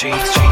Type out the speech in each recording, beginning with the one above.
cheeks.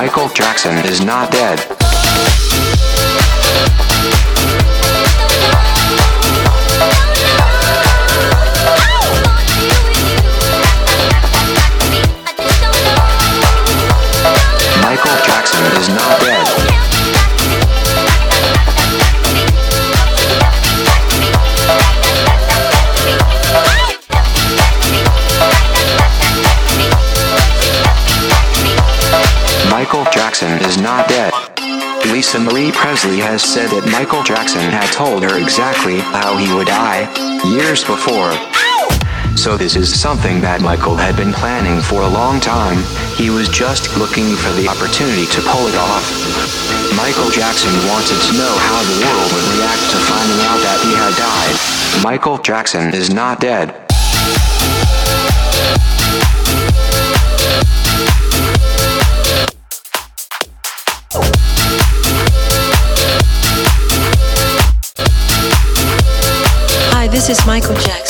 Michael Jackson is not dead. Michael Jackson is not dead. Presley has said that Michael Jackson had told her exactly how he would die years before. So this is something that Michael had been planning for a long time. He was just looking for the opportunity to pull it off. Michael Jackson wanted to know how the world would react to finding out that he had died. Michael Jackson is not dead. Is Michael Jackson.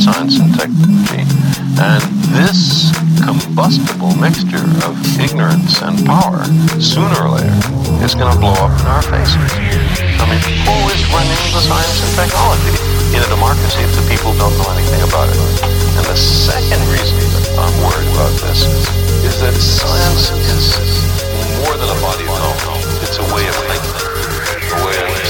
science and technology. And this combustible mixture of ignorance and power, sooner or later, is going to blow up in our faces. I mean, who is running the science and technology in a democracy if the people don't know anything about it? And the second reason that I'm worried about this is that science is more than a body of knowledge. It's a way of thinking, a way of...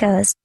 discos.